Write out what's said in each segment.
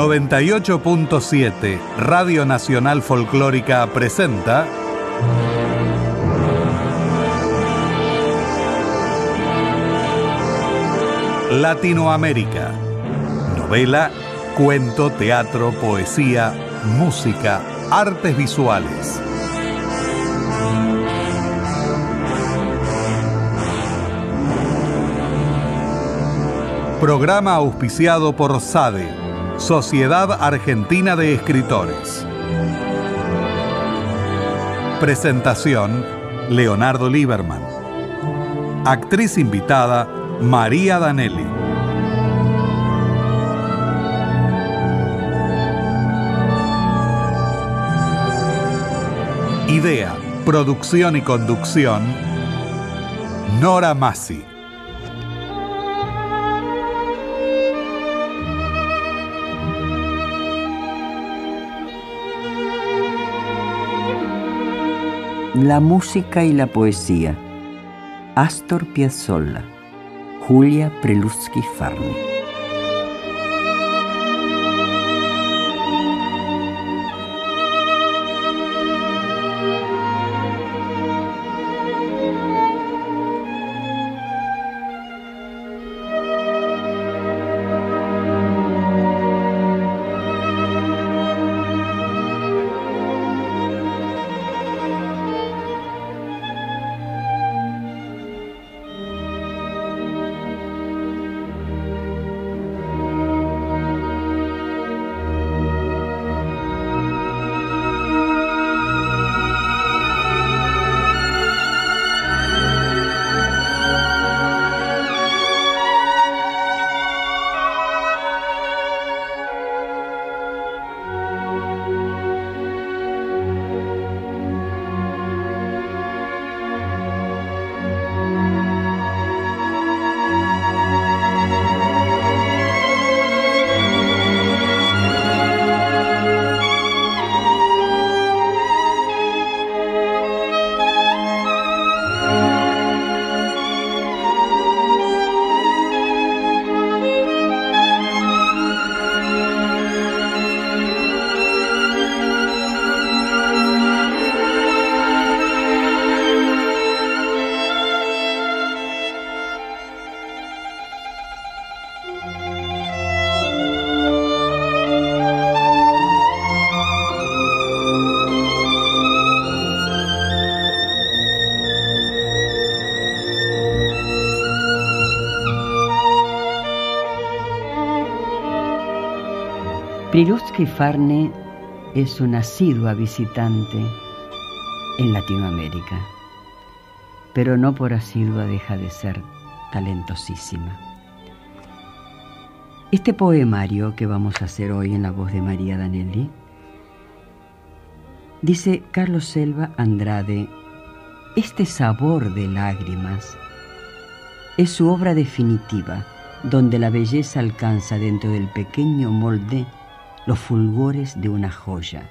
98.7 Radio Nacional Folclórica presenta Latinoamérica. Novela, cuento, teatro, poesía, música, artes visuales. Programa auspiciado por SADE, Sociedad Argentina de Escritores. Presentación, Leonardo Lieberman. Actriz invitada, María Danelli. Idea, producción y conducción, Nora Massi. La música y la poesía. Astor Piazzolla. Julia Prelutsky Farney. Farne es una asidua visitante en Latinoamérica, pero no por asidua deja de ser talentosísima. Este poemario que vamos a hacer hoy en la voz de María Danelli dice Carlos Selva Andrade, este sabor de lágrimas es su obra definitiva, donde la belleza alcanza dentro del pequeño molde los fulgores de una joya,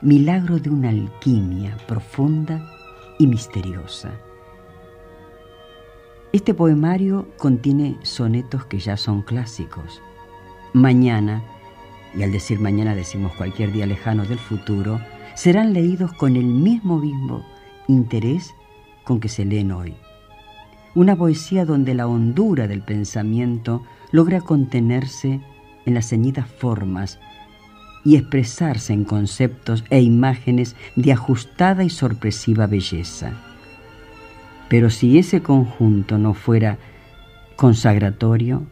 milagro de una alquimia profunda y misteriosa. Este poemario contiene sonetos que ya son clásicos. Mañana, y al decir mañana decimos cualquier día lejano del futuro, serán leídos con el mismo mismo interés con que se leen hoy. Una poesía donde la hondura del pensamiento logra contenerse en las ceñidas formas y expresarse en conceptos e imágenes de ajustada y sorpresiva belleza. Pero si ese conjunto no fuera consagratorio,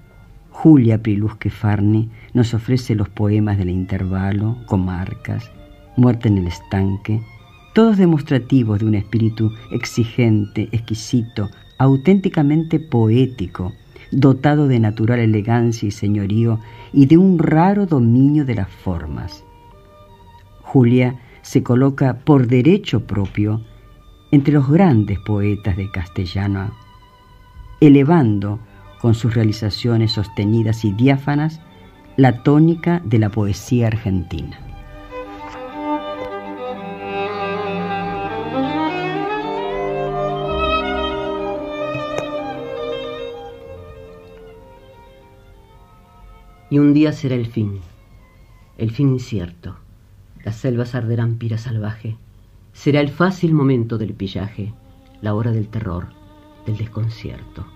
Julia Prilusque Farni nos ofrece los poemas del intervalo, comarcas, Muerte en el estanque, todos demostrativos de un espíritu exigente, exquisito, auténticamente poético, dotado de natural elegancia y señorío y de un raro dominio de las formas. Julia se coloca por derecho propio entre los grandes poetas de castellano, elevando con sus realizaciones sostenidas y diáfanas la tónica de la poesía argentina. Y un día será el fin. el fin incierto. Las selvas arderán pira salvaje. Será el fácil momento del pillaje, la hora del terror, del desconcierto.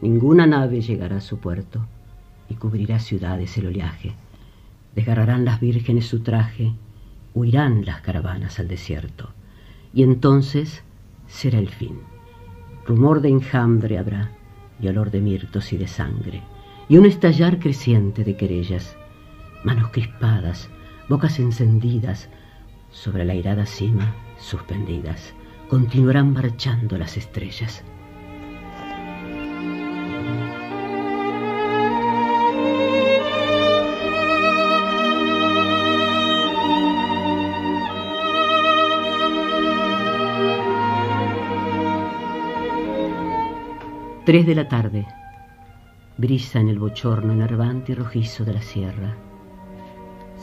Ninguna nave llegará a su puerto y cubrirá ciudades el oleaje. Desgarrarán las vírgenes su traje, huirán las caravanas al desierto. Y entonces será el fin. Rumor de enjambre habrá y olor de mirtos y de sangre, y un estallar creciente de querellas, manos crispadas, bocas encendidas, sobre la irada cima suspendidas, continuarán marchando las estrellas. Tres de la tarde. Brisa en el bochorno enervante y rojizo de la sierra.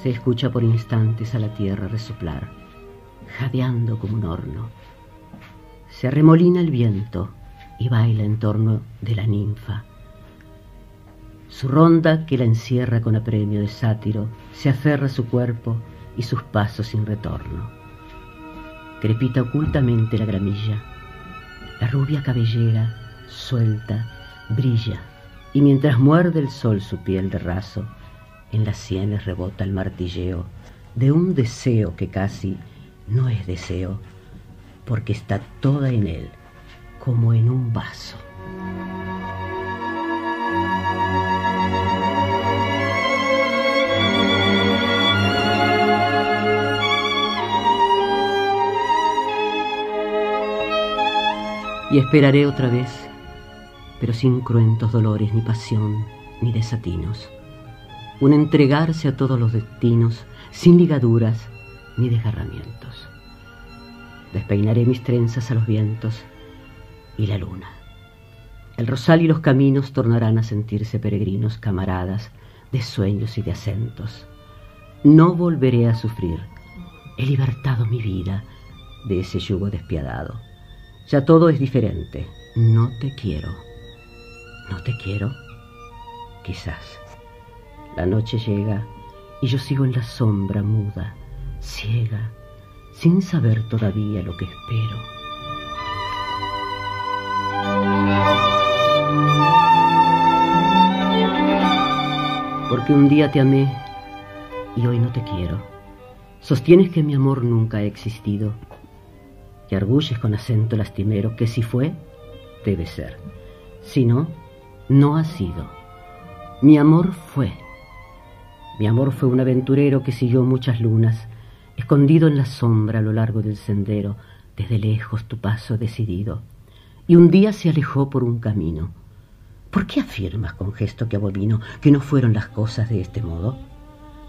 Se escucha por instantes a la tierra resoplar, jadeando como un horno. Se arremolina el viento y baila en torno de la ninfa. Su ronda que la encierra con apremio de sátiro se aferra a su cuerpo y sus pasos sin retorno. Crepita ocultamente la gramilla. La rubia cabellera suelta, brilla, y mientras muerde el sol su piel de raso, en las sienes rebota el martilleo de un deseo que casi no es deseo, porque está toda en él, como en un vaso. Y esperaré otra vez pero sin cruentos dolores, ni pasión, ni desatinos. Un entregarse a todos los destinos, sin ligaduras ni desgarramientos. Despeinaré mis trenzas a los vientos y la luna. El rosal y los caminos tornarán a sentirse peregrinos camaradas de sueños y de acentos. No volveré a sufrir. He libertado mi vida de ese yugo despiadado. Ya todo es diferente. No te quiero. ¿No te quiero? Quizás. La noche llega y yo sigo en la sombra muda, ciega, sin saber todavía lo que espero. Porque un día te amé y hoy no te quiero. Sostienes que mi amor nunca ha existido y arguyes con acento lastimero que si fue, debe ser. Si no, no ha sido. Mi amor fue. Mi amor fue un aventurero que siguió muchas lunas, escondido en la sombra a lo largo del sendero, desde lejos tu paso decidido, y un día se alejó por un camino. ¿Por qué afirmas con gesto que abomino que no fueron las cosas de este modo?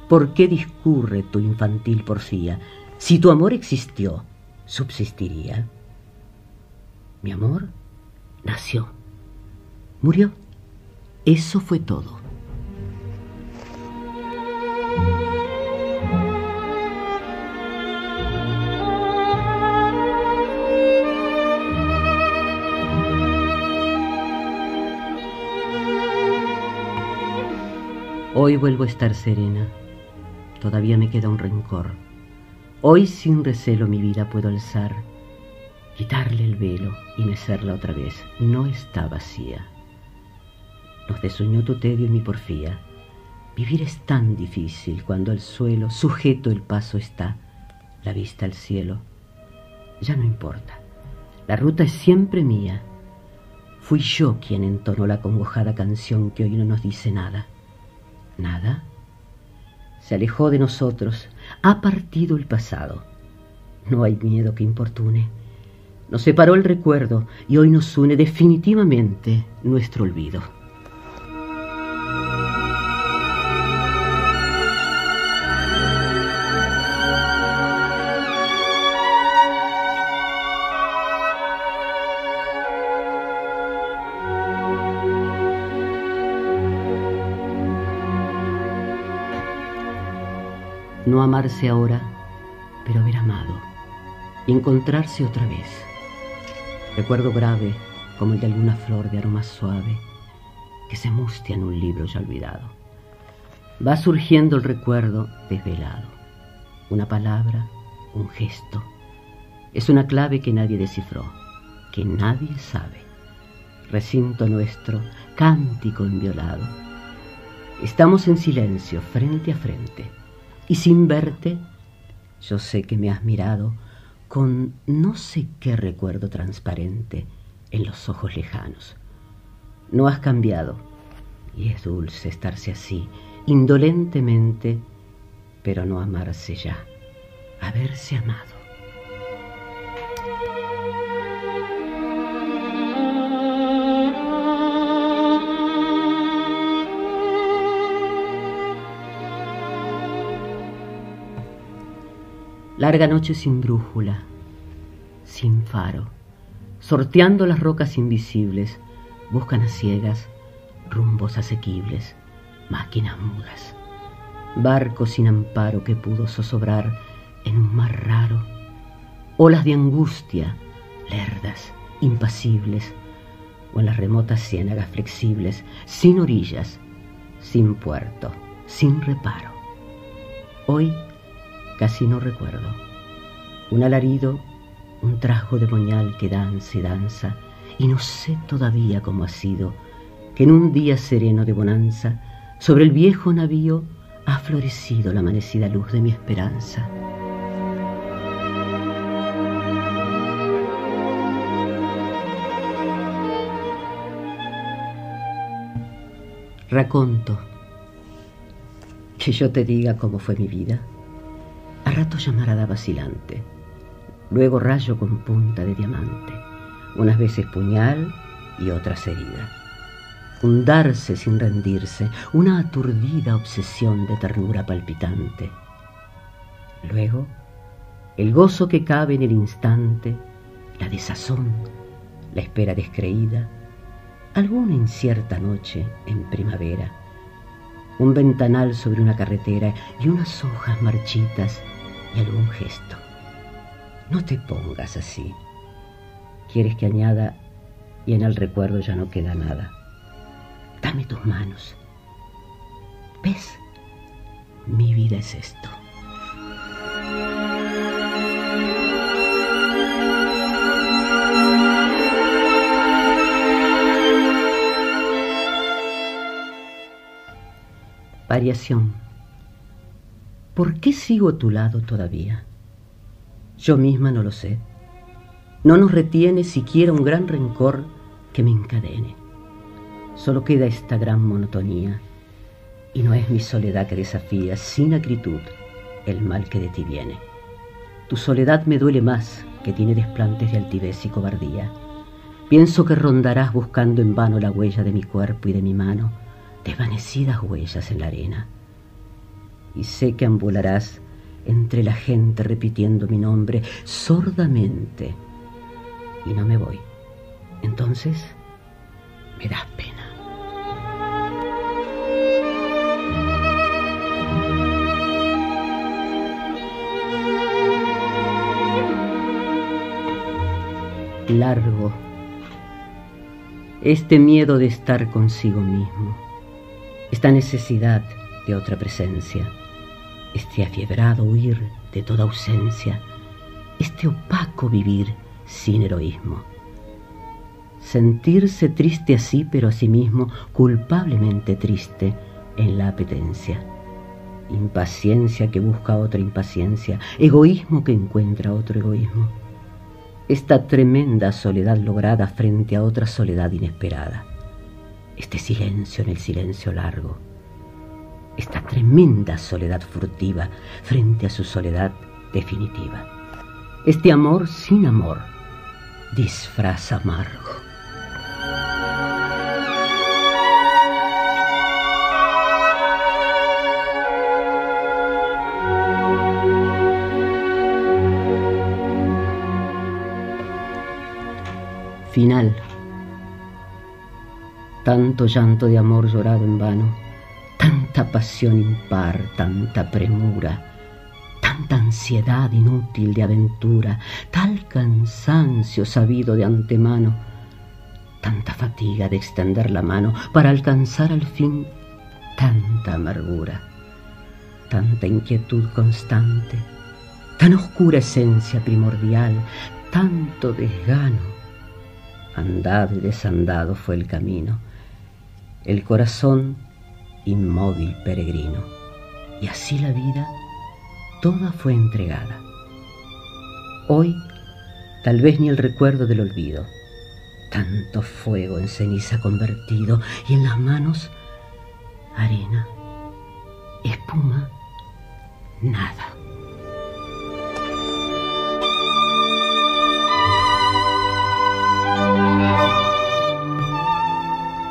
¿Por qué discurre tu infantil porfía? Si tu amor existió, subsistiría. Mi amor nació, murió eso fue todo. Hoy vuelvo a estar serena. Todavía me queda un rencor. Hoy sin recelo mi vida puedo alzar, quitarle el velo y mecerla otra vez. No está vacía nos desuñó tu tedio y mi porfía. Vivir es tan difícil cuando al suelo sujeto el paso está, la vista al cielo. Ya no importa, la ruta es siempre mía. Fui yo quien entonó la congojada canción que hoy no nos dice nada. ¿Nada? Se alejó de nosotros, ha partido el pasado. No hay miedo que importune. Nos separó el recuerdo y hoy nos une definitivamente nuestro olvido. No amarse ahora, pero haber amado y encontrarse otra vez. Recuerdo grave como el de alguna flor de aroma suave que se mustia en un libro ya olvidado. Va surgiendo el recuerdo desvelado. Una palabra, un gesto. Es una clave que nadie descifró, que nadie sabe. Recinto nuestro, cántico inviolado. Estamos en silencio, frente a frente, y sin verte, yo sé que me has mirado con no sé qué recuerdo transparente en los ojos lejanos. No has cambiado, y es dulce estarse así, indolentemente, pero no amarse ya, haberse amado. Larga noche sin brújula, sin faro, sorteando las rocas invisibles, buscan a ciegas rumbos asequibles, máquinas mudas, barco sin amparo que pudo zozobrar en un mar raro, olas de angustia, lerdas, impasibles, o en las remotas ciénagas flexibles, sin orillas, sin puerto, sin reparo. Hoy casi no recuerdo. Un alarido, un trajo de moñal que danza y danza, y no sé todavía cómo ha sido que en un día sereno de bonanza, sobre el viejo navío ha florecido la amanecida luz de mi esperanza. Raconto que yo te diga cómo fue mi vida rato llamarada vacilante, luego rayo con punta de diamante, unas veces puñal y otras herida. Hundarse sin rendirse, una aturdida obsesión de ternura palpitante. Luego, el gozo que cabe en el instante, la desazón, la espera descreída, alguna incierta noche en primavera, un ventanal sobre una carretera y unas hojas marchitas algún gesto. No te pongas así. Quieres que añada y en el recuerdo ya no queda nada. Dame tus manos. ¿Ves? Mi vida es esto. Variación. ¿Por qué sigo a tu lado todavía? Yo misma no lo sé. No nos retiene siquiera un gran rencor que me encadene. Solo queda esta gran monotonía. Y no es mi soledad que desafía sin acritud el mal que de ti viene. Tu soledad me duele más que tiene desplantes de altivez y cobardía. Pienso que rondarás buscando en vano la huella de mi cuerpo y de mi mano, desvanecidas huellas en la arena y sé que ambularás entre la gente repitiendo mi nombre sordamente. Y no me voy. Entonces me das pena. Largo este miedo de estar consigo mismo, esta necesidad de otra presencia este afiebrado huir de toda ausencia, este opaco vivir sin heroísmo. Sentirse triste así, pero asimismo culpablemente triste en la apetencia. Impaciencia que busca otra impaciencia, egoísmo que encuentra otro egoísmo. Esta tremenda soledad lograda frente a otra soledad inesperada. Este silencio en el silencio largo esta tremenda soledad furtiva frente a su soledad definitiva. Este amor sin amor, disfraz amargo. Final. Tanto llanto de amor llorado en vano tanta pasión impar, tanta premura, tanta ansiedad inútil de aventura, tal cansancio sabido de antemano, tanta fatiga de extender la mano para alcanzar al fin tanta amargura, tanta inquietud constante, tan oscura esencia primordial, tanto desgano. Andado y desandado fue el camino, el corazón inmóvil peregrino, y así la vida toda fue entregada. Hoy, tal vez ni el recuerdo del olvido, tanto fuego en ceniza convertido y en las manos arena, espuma, nada.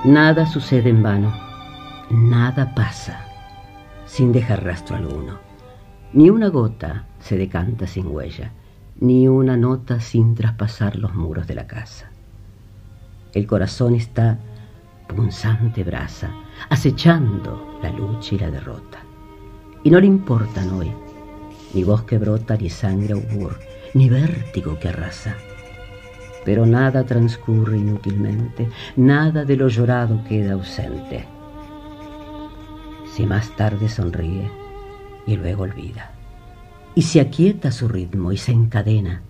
Nada sucede en vano, nada pasa sin dejar rastro alguno. Ni una gota se decanta sin huella, ni una nota sin traspasar los muros de la casa. El corazón está punzante brasa, acechando la lucha y la derrota. Y no le importan hoy ni voz que brota, ni sangre augur, ni vértigo que arrasa. Pero nada transcurre inútilmente, nada de lo llorado queda ausente. Si más tarde sonríe y luego olvida, y se aquieta su ritmo y se encadena,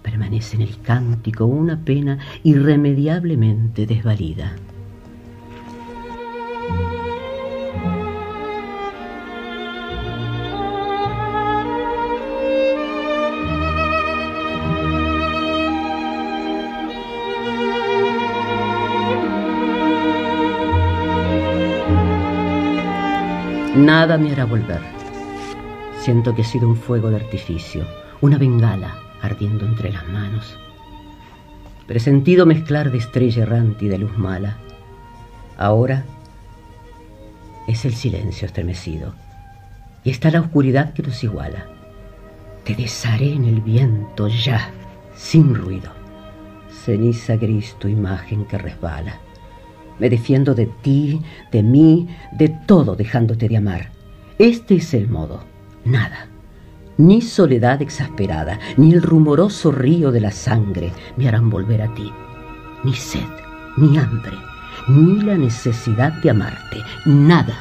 permanece en el cántico una pena irremediablemente desvalida. Nada me hará volver. Siento que he sido un fuego de artificio, una bengala ardiendo entre las manos. Presentido mezclar de estrella errante y de luz mala. Ahora es el silencio estremecido y está la oscuridad que nos iguala. Te desharé en el viento ya, sin ruido. Ceniza gris tu imagen que resbala. Me defiendo de ti, de mí, de todo dejándote de amar. Este es el modo. Nada. Ni soledad exasperada, ni el rumoroso río de la sangre me harán volver a ti. Ni sed, ni hambre, ni la necesidad de amarte. Nada.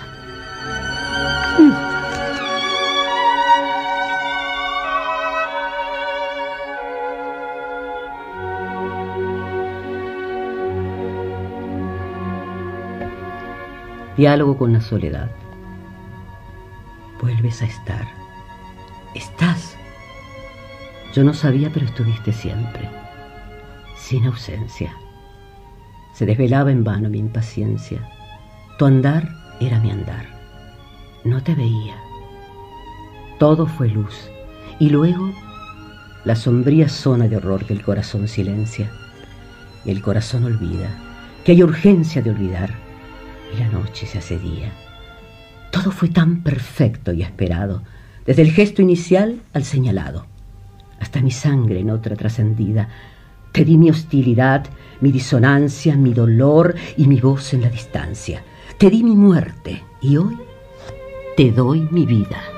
Diálogo con la soledad. Vuelves a estar. Estás. Yo no sabía, pero estuviste siempre. Sin ausencia. Se desvelaba en vano mi impaciencia. Tu andar era mi andar. No te veía. Todo fue luz. Y luego la sombría zona de horror que el corazón silencia. Y el corazón olvida. Que hay urgencia de olvidar y la noche se hace día. Todo fue tan perfecto y esperado, desde el gesto inicial al señalado, hasta mi sangre en otra trascendida. Te di mi hostilidad, mi disonancia, mi dolor y mi voz en la distancia. Te di mi muerte y hoy te doy mi vida.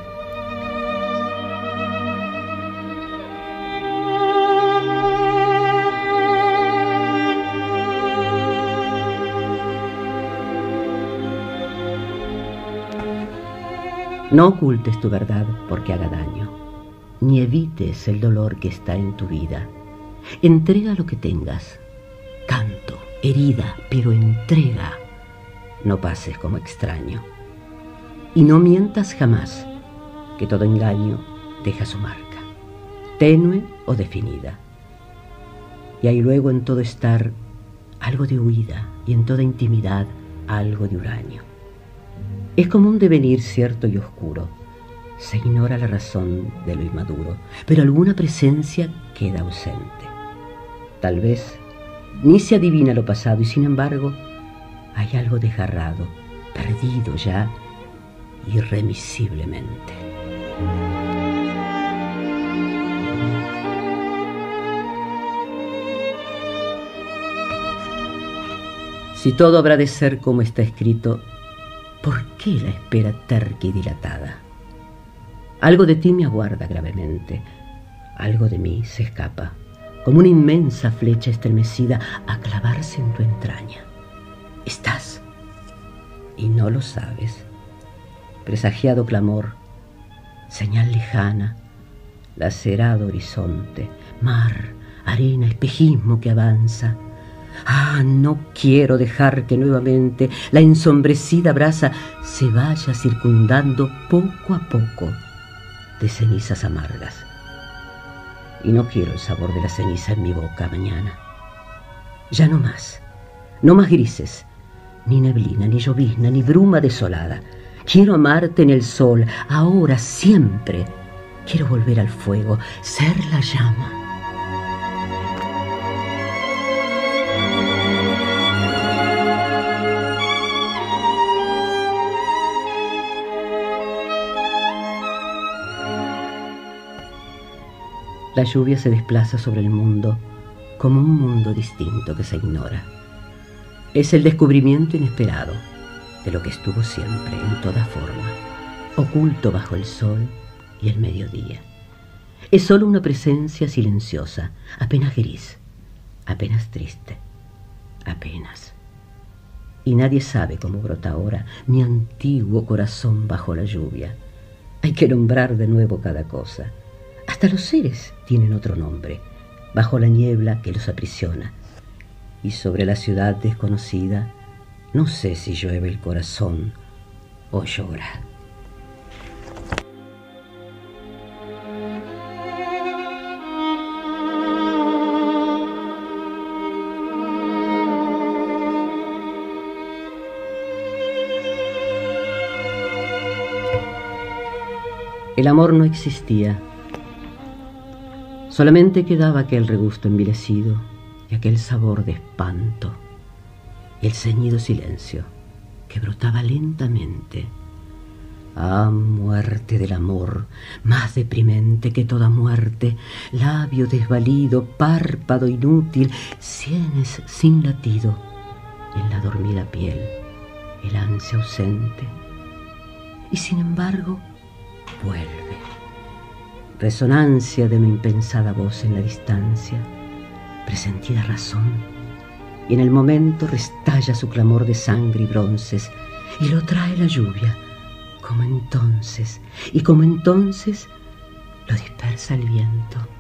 No ocultes tu verdad porque haga daño, ni evites el dolor que está en tu vida. Entrega lo que tengas, canto, herida, pero entrega. No pases como extraño. Y no mientas jamás, que todo engaño deja su marca, tenue o definida. Y hay luego en todo estar algo de huida y en toda intimidad algo de huraño. Es como un devenir cierto y oscuro. Se ignora la razón de lo inmaduro, pero alguna presencia queda ausente. Tal vez ni se adivina lo pasado y sin embargo hay algo desgarrado, perdido ya irremisiblemente. Si todo habrá de ser como está escrito, ¿Por qué la espera terca y dilatada? Algo de ti me aguarda gravemente, algo de mí se escapa, como una inmensa flecha estremecida a clavarse en tu entraña. Estás, y no lo sabes. Presagiado clamor, señal lejana, lacerado horizonte, mar, arena, espejismo que avanza. Ah, no quiero dejar que nuevamente la ensombrecida brasa se vaya circundando poco a poco de cenizas amargas. Y no quiero el sabor de la ceniza en mi boca mañana. Ya no más, no más grises, ni neblina, ni llovizna, ni bruma desolada. Quiero amarte en el sol, ahora, siempre. Quiero volver al fuego, ser la llama. La lluvia se desplaza sobre el mundo como un mundo distinto que se ignora. Es el descubrimiento inesperado de lo que estuvo siempre en toda forma, oculto bajo el sol y el mediodía. Es solo una presencia silenciosa, apenas gris, apenas triste, apenas. Y nadie sabe cómo brota ahora mi antiguo corazón bajo la lluvia. Hay que nombrar de nuevo cada cosa. Hasta los seres tienen otro nombre, bajo la niebla que los aprisiona. Y sobre la ciudad desconocida, no sé si llueve el corazón o llora. El amor no existía. Solamente quedaba aquel regusto envilecido y aquel sabor de espanto y el ceñido silencio que brotaba lentamente. Ah, muerte del amor, más deprimente que toda muerte, labio desvalido, párpado inútil, sienes sin latido, en la dormida piel, el ansia ausente. Y sin embargo, vuelve. Resonancia de una impensada voz en la distancia, presentida razón, y en el momento restalla su clamor de sangre y bronces, y lo trae la lluvia, como entonces, y como entonces lo dispersa el viento.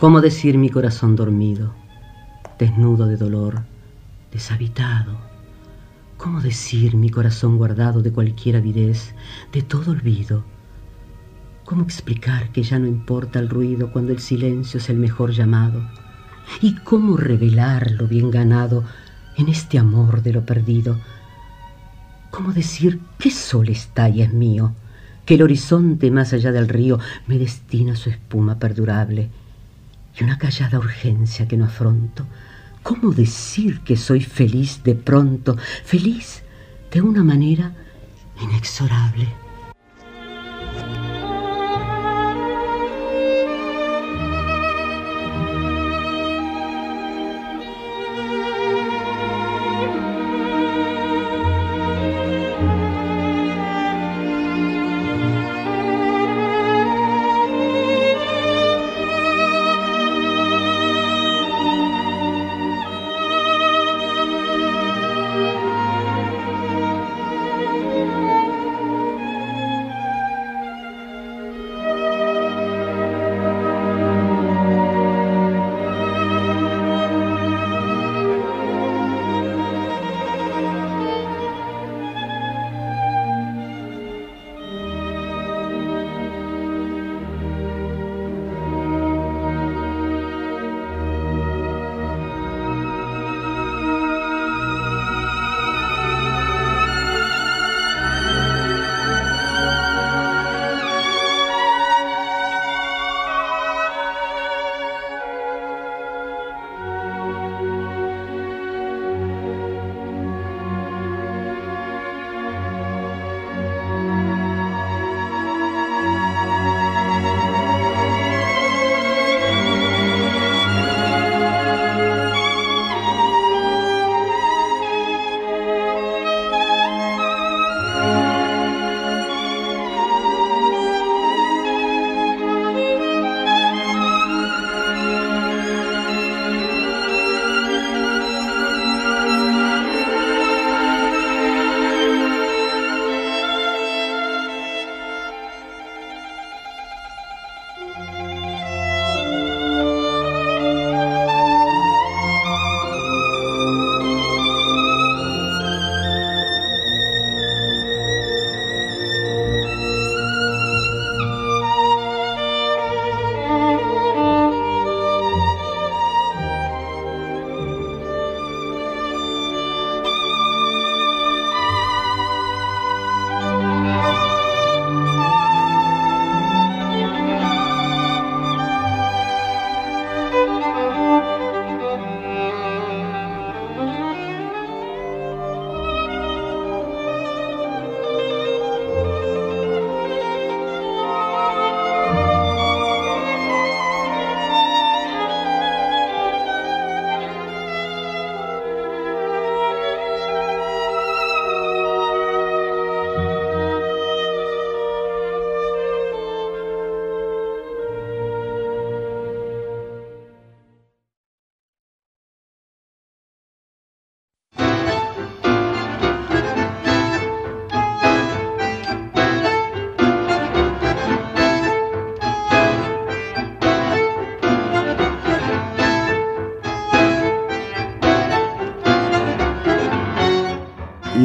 ¿Cómo decir mi corazón dormido, desnudo de dolor, deshabitado? ¿Cómo decir mi corazón guardado de cualquier avidez, de todo olvido? ¿Cómo explicar que ya no importa el ruido cuando el silencio es el mejor llamado? ¿Y cómo revelar lo bien ganado en este amor de lo perdido? ¿Cómo decir qué sol está y es mío? Que el horizonte más allá del río me destina su espuma perdurable y una callada urgencia que no afronto. ¿Cómo decir que soy feliz de pronto, feliz de una manera inexorable?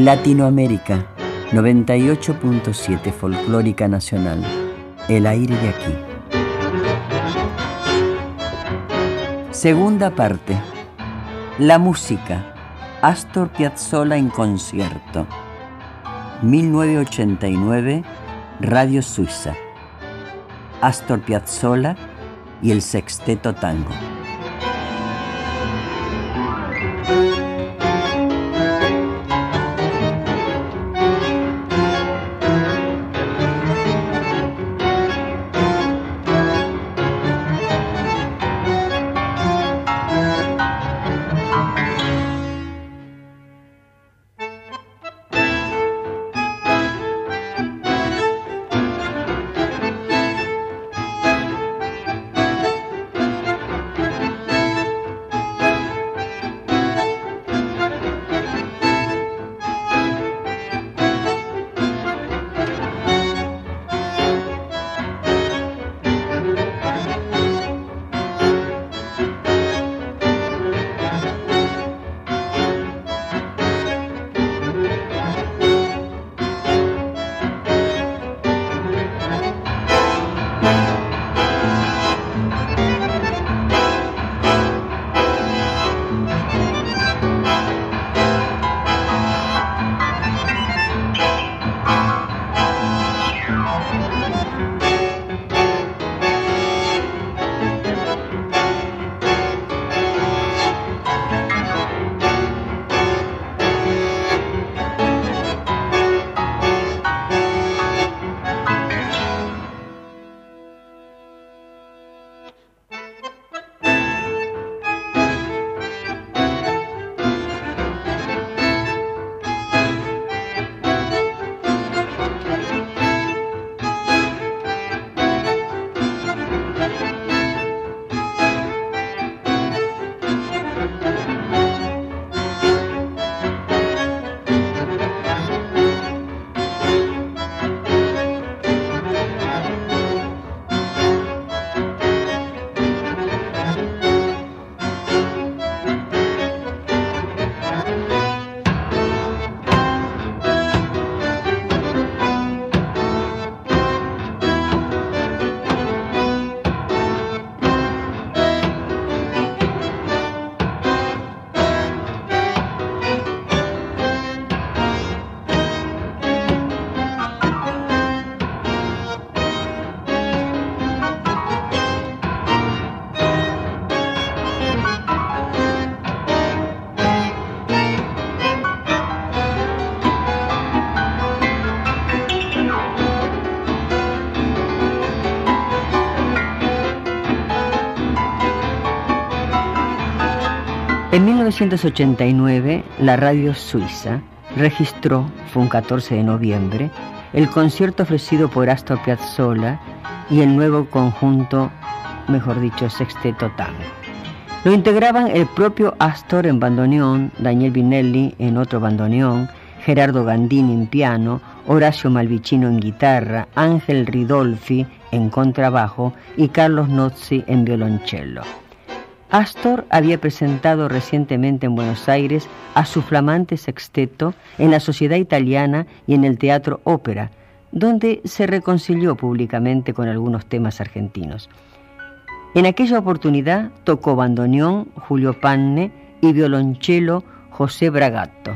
Latinoamérica 98.7 Folclórica Nacional. El aire de aquí. Segunda parte. La música. Astor Piazzolla en concierto. 1989, Radio Suiza. Astor Piazzolla y el Sexteto Tango. En 1989, la radio suiza registró, fue un 14 de noviembre, el concierto ofrecido por Astor Piazzolla y el nuevo conjunto, mejor dicho, Sexteto Tango. Lo integraban el propio Astor en bandoneón, Daniel Vinelli en otro bandoneón, Gerardo Gandini en piano, Horacio Malvicino en guitarra, Ángel Ridolfi en contrabajo y Carlos Nozzi en violoncello. Astor había presentado recientemente en Buenos Aires a su flamante sexteto en la Sociedad Italiana y en el Teatro Ópera, donde se reconcilió públicamente con algunos temas argentinos. En aquella oportunidad tocó bandoneón Julio Panne y violonchelo José Bragatto.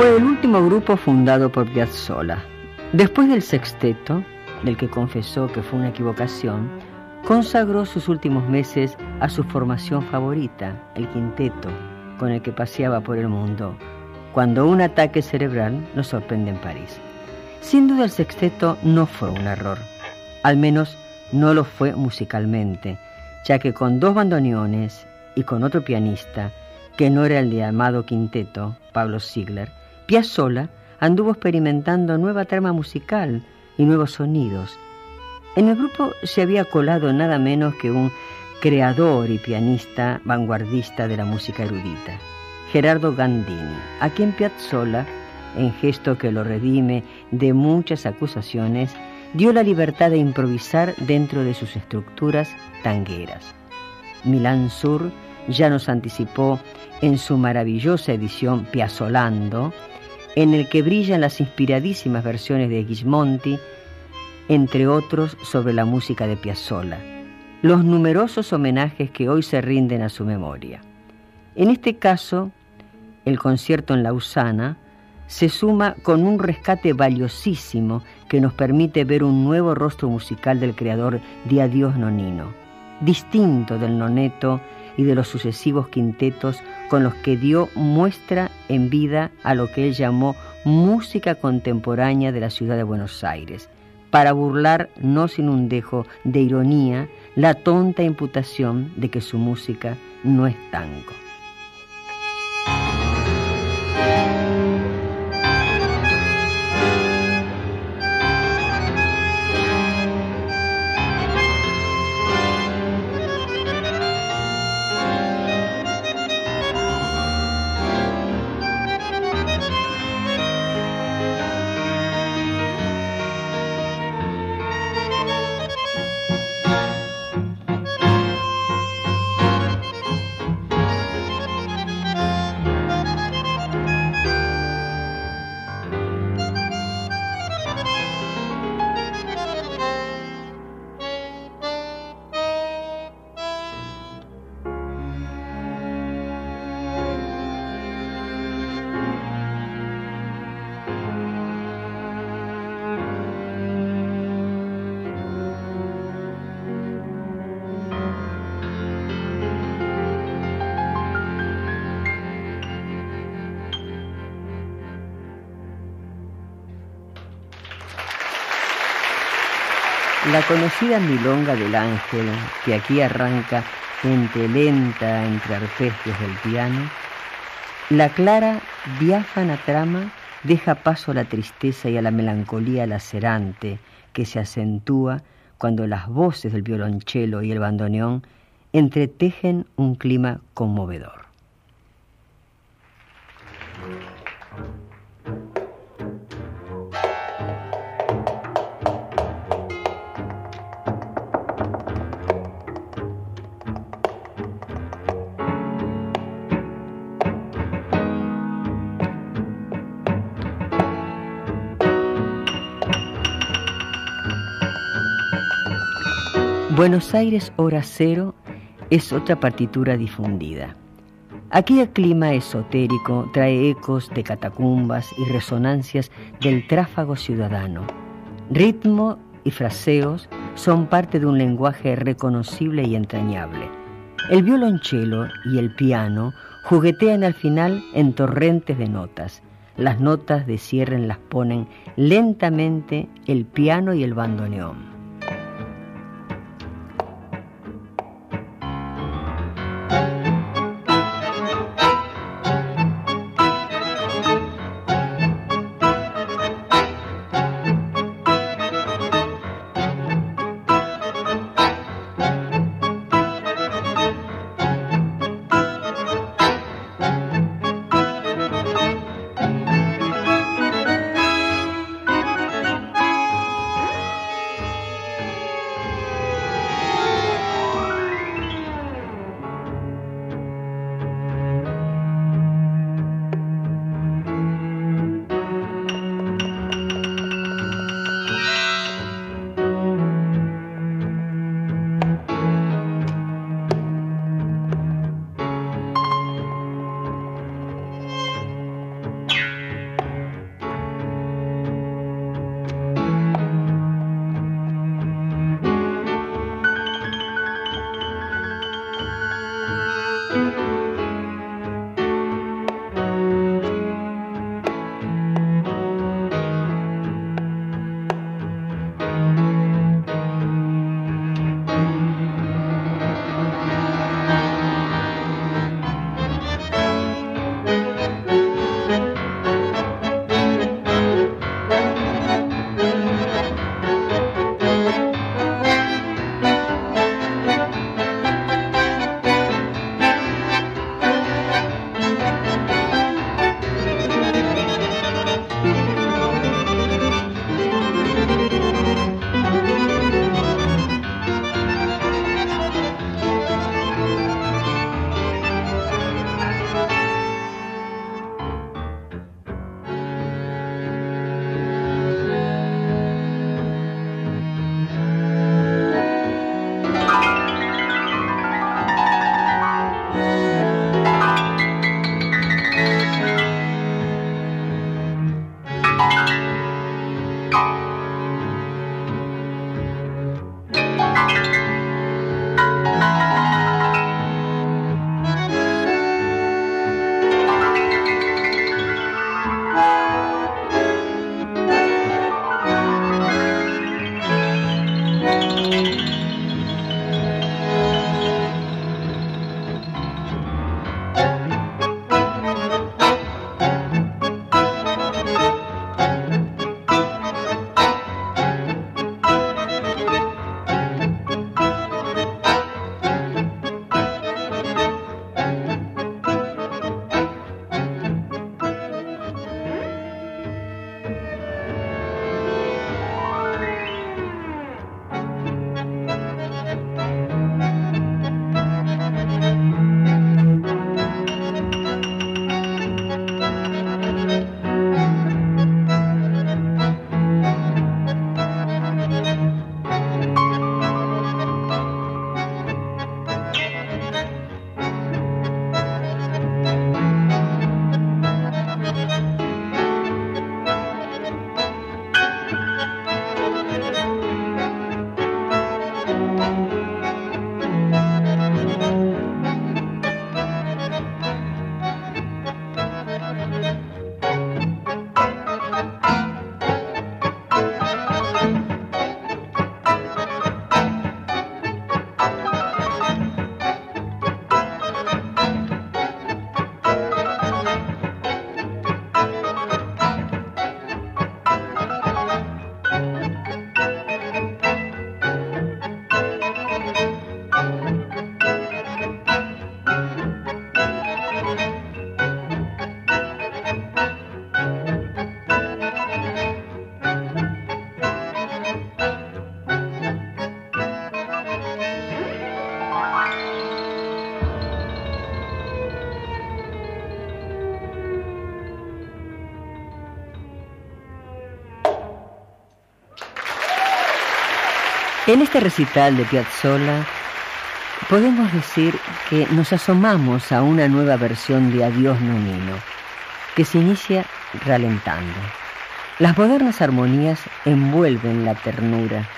Fue el último grupo fundado por Piazzolla. Después del sexteto, del que confesó que fue una equivocación, consagró sus últimos meses a su formación favorita, el quinteto, con el que paseaba por el mundo, cuando un ataque cerebral lo sorprende en París. Sin duda el sexteto no fue un error, al menos no lo fue musicalmente, ya que con dos bandoneones y con otro pianista, que no era el llamado quinteto, Pablo Ziegler, Piazzolla anduvo experimentando nueva trama musical y nuevos sonidos. En el grupo se había colado nada menos que un creador y pianista vanguardista de la música erudita, Gerardo Gandini, a quien Piazzolla, en gesto que lo redime de muchas acusaciones, dio la libertad de improvisar dentro de sus estructuras tangueras. Milán Sur ya nos anticipó en su maravillosa edición Piazzolando, en el que brillan las inspiradísimas versiones de Gismonti, entre otros sobre la música de Piazzolla, los numerosos homenajes que hoy se rinden a su memoria. En este caso, el concierto en Lausana se suma con un rescate valiosísimo que nos permite ver un nuevo rostro musical del creador de Adiós Nonino, distinto del noneto y de los sucesivos quintetos con los que dio muestra en vida a lo que él llamó música contemporánea de la ciudad de Buenos Aires, para burlar, no sin un dejo de ironía, la tonta imputación de que su música no es tango. Conocida milonga del ángel, que aquí arranca entre lenta entre arpegios del piano, la clara, diáfana trama deja paso a la tristeza y a la melancolía lacerante que se acentúa cuando las voces del violonchelo y el bandoneón entretejen un clima conmovedor. Buenos Aires Hora Cero es otra partitura difundida. Aquí el clima esotérico trae ecos de catacumbas y resonancias del tráfago ciudadano. Ritmo y fraseos son parte de un lenguaje reconocible y entrañable. El violonchelo y el piano juguetean al final en torrentes de notas. Las notas de cierre las ponen lentamente el piano y el bandoneón. En este recital de Piazzolla podemos decir que nos asomamos a una nueva versión de Adiós Nonino, que se inicia ralentando. Las modernas armonías envuelven la ternura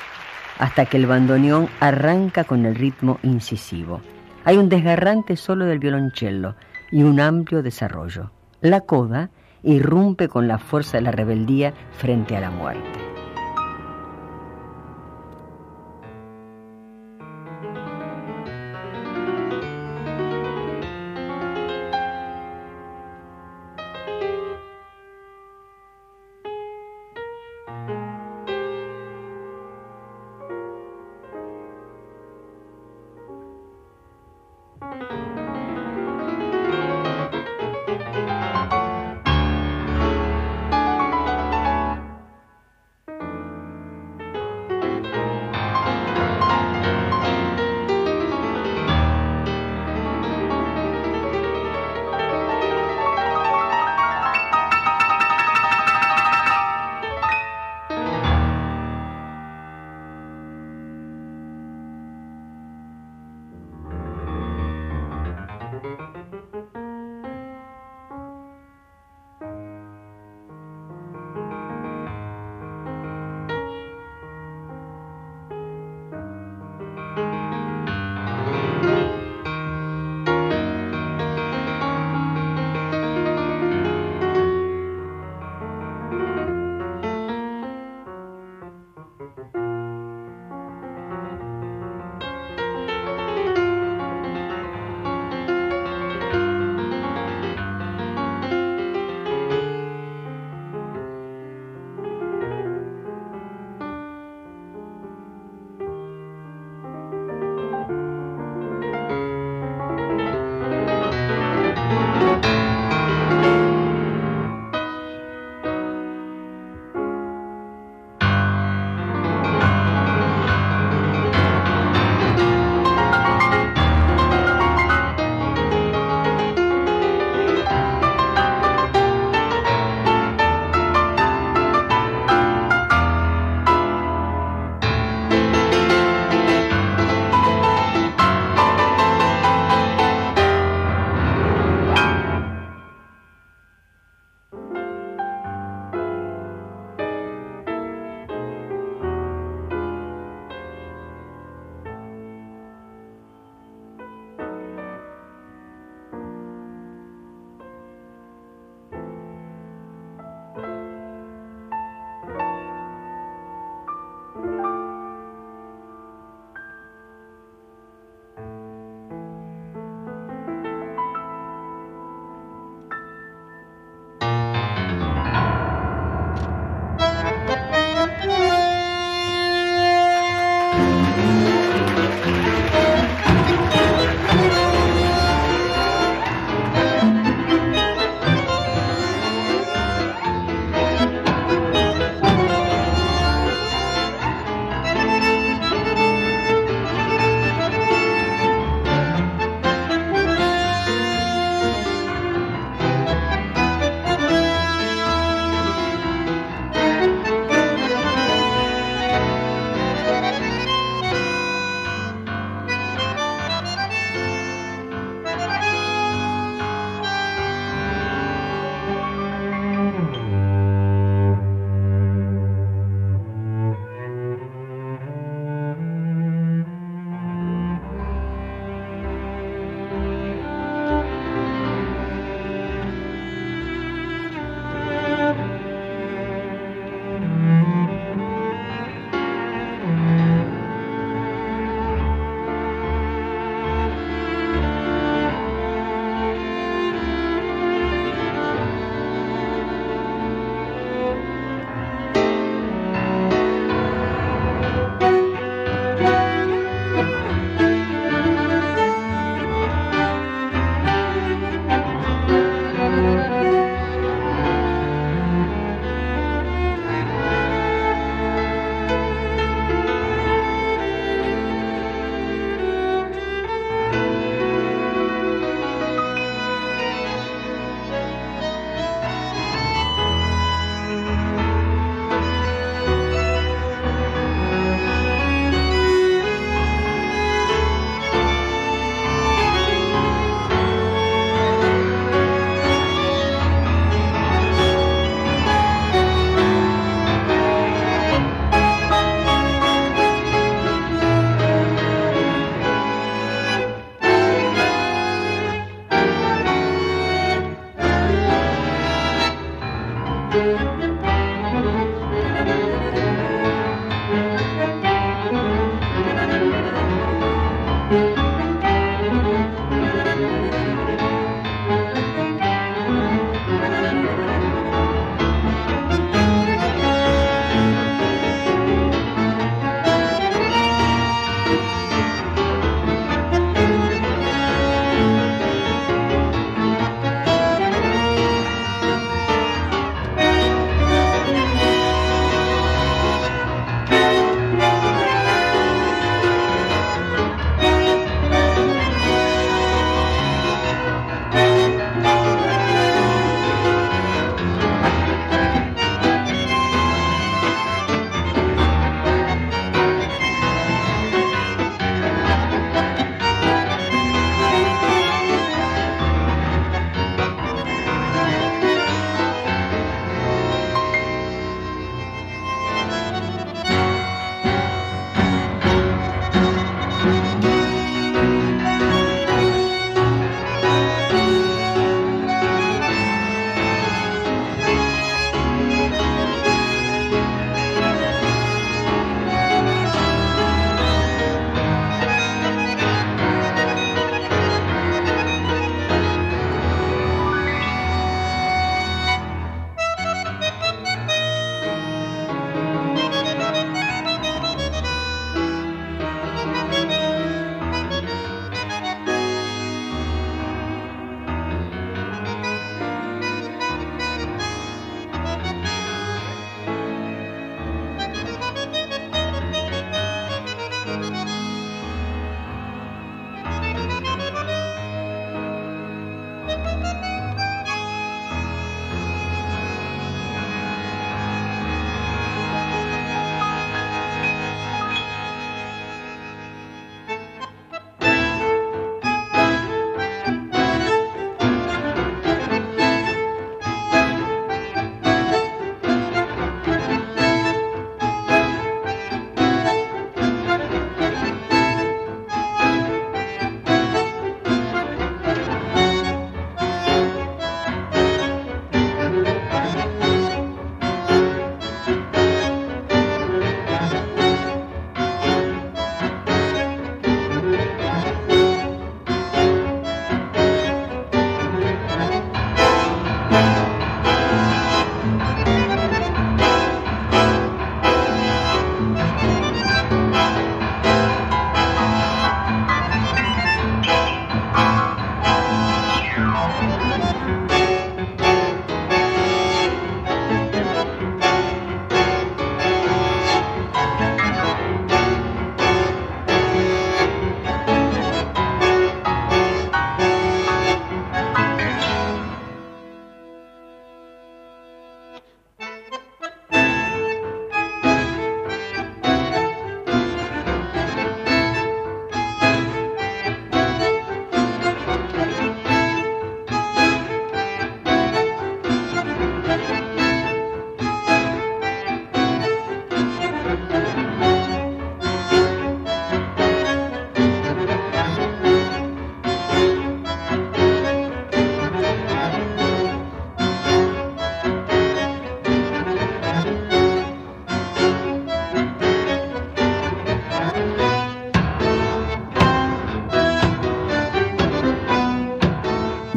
hasta que el bandoneón arranca con el ritmo incisivo. Hay un desgarrante solo del violoncello y un amplio desarrollo. La coda irrumpe con la fuerza de la rebeldía frente a la muerte.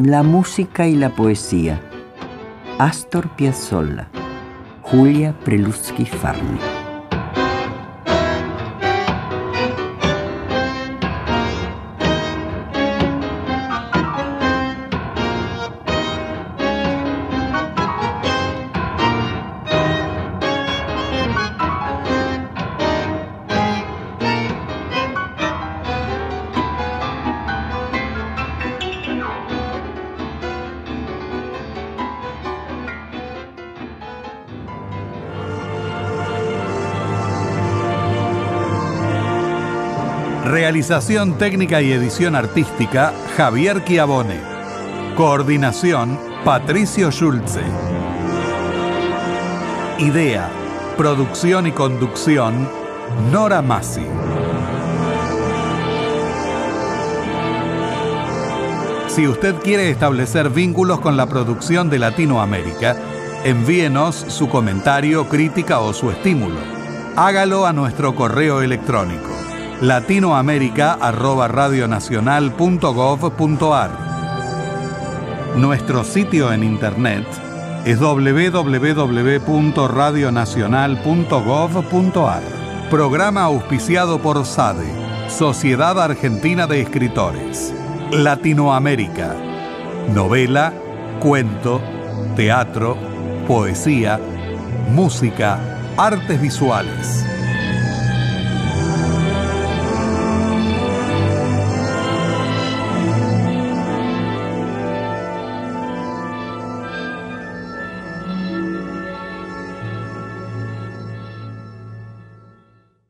La música y la poesía. Astor Piazzolla. Julia Prelutsky Farney. Realización técnica y edición artística, Javier Chiavone. Coordinación, Patricio Schulze. Idea, producción y conducción, Nora Massi. Si usted quiere establecer vínculos con la producción de Latinoamérica, envíenos su comentario, crítica o su estímulo. Hágalo a nuestro correo electrónico latinoamerica.radionacional.gov.ar Nuestro sitio en internet es www.radionacional.gov.ar Programa auspiciado por SADE, Sociedad Argentina de Escritores. Latinoamérica. Novela, cuento, teatro, poesía, música, artes visuales.